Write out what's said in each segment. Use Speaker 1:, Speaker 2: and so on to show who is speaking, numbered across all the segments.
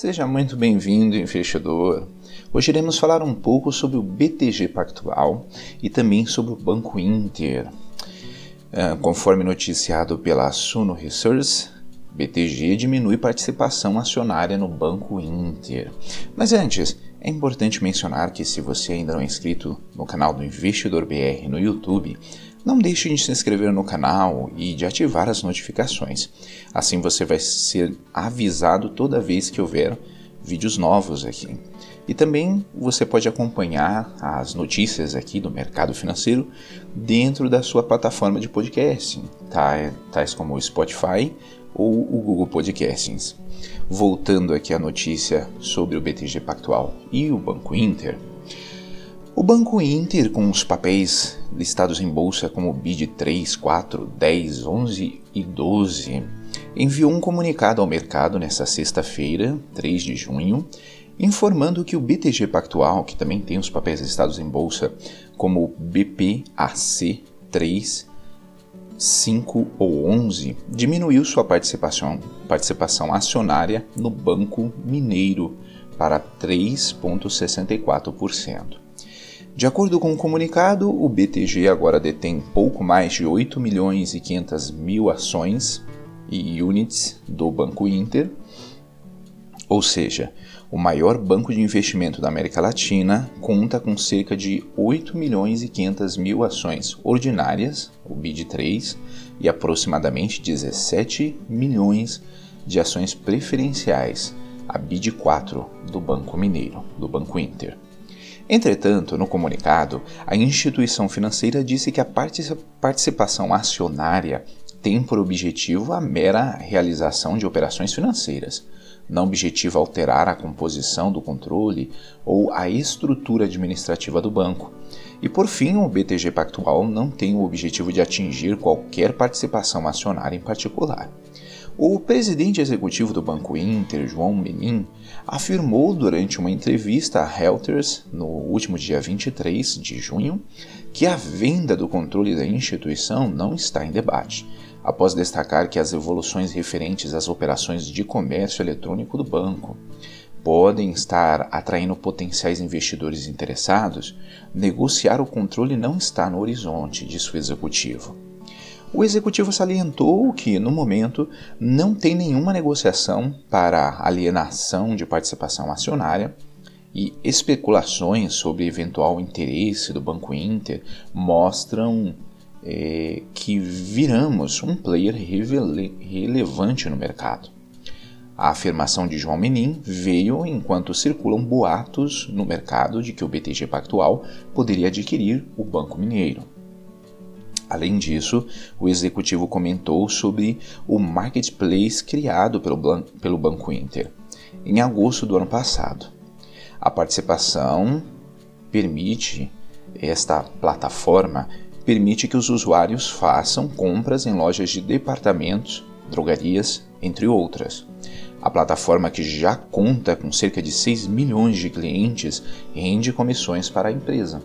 Speaker 1: Seja muito bem-vindo, investidor. Hoje iremos falar um pouco sobre o BTG Pactual e também sobre o Banco Inter. É, conforme noticiado pela Suno Research, BTG diminui participação acionária no Banco Inter. Mas antes, é importante mencionar que se você ainda não é inscrito no canal do Investidor BR no YouTube, não deixe de se inscrever no canal e de ativar as notificações. Assim você vai ser avisado toda vez que houver vídeos novos aqui. E também você pode acompanhar as notícias aqui do mercado financeiro dentro da sua plataforma de podcast, tá? tais como o Spotify ou o Google Podcasts. Voltando aqui à notícia sobre o BTG Pactual e o Banco Inter, o Banco Inter, com os papéis listados em bolsa como BID 3, 4, 10, 11 e 12, enviou um comunicado ao mercado nesta sexta-feira, 3 de junho, informando que o BTG Pactual, que também tem os papéis listados em bolsa como BPAC 3, 5 ou 11, diminuiu sua participação, participação acionária no Banco Mineiro para 3,64%. De acordo com o comunicado, o BTG agora detém pouco mais de 8 milhões e 500 mil ações e units do Banco Inter, ou seja, o maior banco de investimento da América Latina conta com cerca de 8 milhões e 500 mil ações ordinárias, o BID3, e aproximadamente 17 milhões de ações preferenciais, a BID4 do Banco Mineiro, do Banco Inter. Entretanto, no comunicado, a instituição financeira disse que a participação acionária tem por objetivo a mera realização de operações financeiras, não objetivo alterar a composição do controle ou a estrutura administrativa do banco. E por fim, o BTG Pactual não tem o objetivo de atingir qualquer participação acionária em particular. O presidente executivo do Banco Inter, João Menin, afirmou durante uma entrevista a Reuters no último dia 23 de junho que a venda do controle da instituição não está em debate, após destacar que as evoluções referentes às operações de comércio eletrônico do banco podem estar atraindo potenciais investidores interessados, negociar o controle não está no horizonte, disse o executivo. O executivo salientou que, no momento, não tem nenhuma negociação para alienação de participação acionária e especulações sobre eventual interesse do Banco Inter mostram é, que viramos um player relevante no mercado. A afirmação de João Menin veio enquanto circulam boatos no mercado de que o BTG Pactual poderia adquirir o Banco Mineiro. Além disso, o executivo comentou sobre o marketplace criado pelo, pelo Banco Inter em agosto do ano passado. A participação permite, esta plataforma permite que os usuários façam compras em lojas de departamentos, drogarias, entre outras. A plataforma, que já conta com cerca de 6 milhões de clientes, rende comissões para a empresa.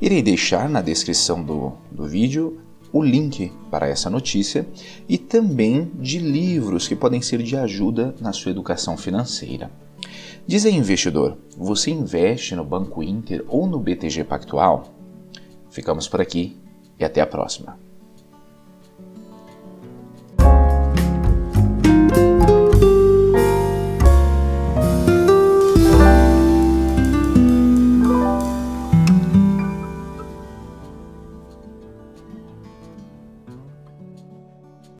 Speaker 1: Irei deixar na descrição do, do vídeo o link para essa notícia e também de livros que podem ser de ajuda na sua educação financeira. Diz aí, investidor, você investe no Banco Inter ou no BTG Pactual? Ficamos por aqui e até a próxima.